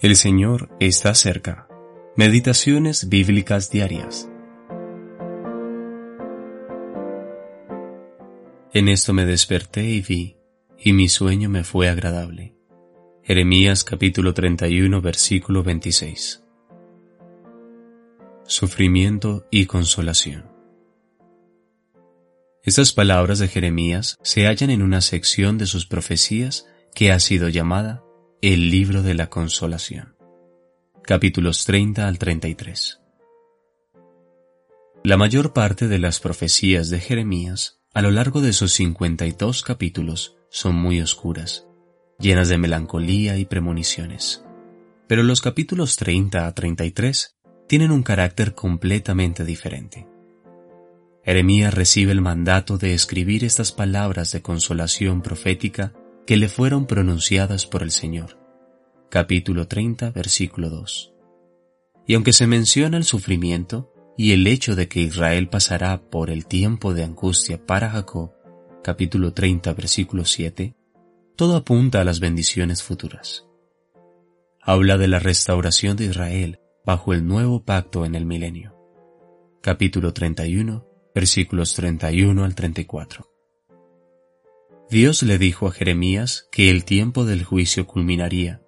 El Señor está cerca. Meditaciones bíblicas diarias. En esto me desperté y vi, y mi sueño me fue agradable. Jeremías capítulo 31 versículo 26. Sufrimiento y consolación. Estas palabras de Jeremías se hallan en una sección de sus profecías que ha sido llamada el libro de la consolación. Capítulos 30 al 33. La mayor parte de las profecías de Jeremías a lo largo de sus 52 capítulos son muy oscuras, llenas de melancolía y premoniciones. Pero los capítulos 30 a 33 tienen un carácter completamente diferente. Jeremías recibe el mandato de escribir estas palabras de consolación profética que le fueron pronunciadas por el Señor. Capítulo 30, versículo 2. Y aunque se menciona el sufrimiento y el hecho de que Israel pasará por el tiempo de angustia para Jacob, capítulo 30, versículo 7, todo apunta a las bendiciones futuras. Habla de la restauración de Israel bajo el nuevo pacto en el milenio. Capítulo 31, versículos 31 al 34. Dios le dijo a Jeremías que el tiempo del juicio culminaría,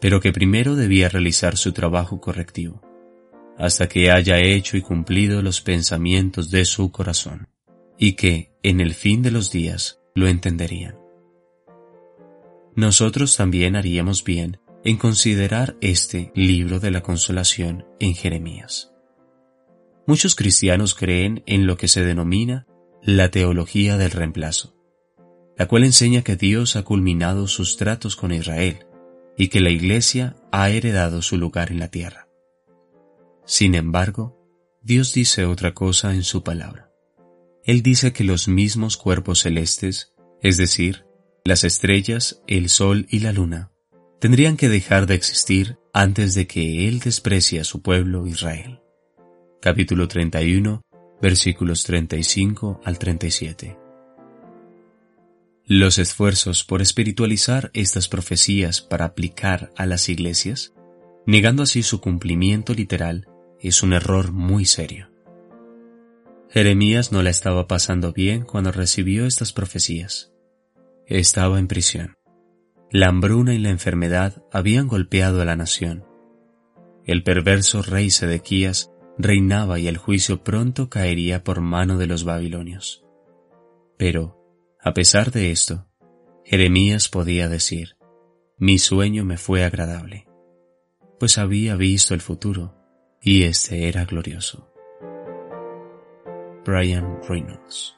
pero que primero debía realizar su trabajo correctivo, hasta que haya hecho y cumplido los pensamientos de su corazón, y que, en el fin de los días, lo entenderían. Nosotros también haríamos bien en considerar este libro de la consolación en Jeremías. Muchos cristianos creen en lo que se denomina la teología del reemplazo, la cual enseña que Dios ha culminado sus tratos con Israel y que la Iglesia ha heredado su lugar en la tierra. Sin embargo, Dios dice otra cosa en su palabra. Él dice que los mismos cuerpos celestes, es decir, las estrellas, el sol y la luna, tendrían que dejar de existir antes de que Él desprecie a su pueblo Israel capítulo 31, versículos 35 al 37. Los esfuerzos por espiritualizar estas profecías para aplicar a las iglesias, negando así su cumplimiento literal, es un error muy serio. Jeremías no la estaba pasando bien cuando recibió estas profecías. Estaba en prisión. La hambruna y la enfermedad habían golpeado a la nación. El perverso rey Sedequías reinaba y el juicio pronto caería por mano de los babilonios. Pero, a pesar de esto, Jeremías podía decir, mi sueño me fue agradable, pues había visto el futuro y este era glorioso. Brian Reynolds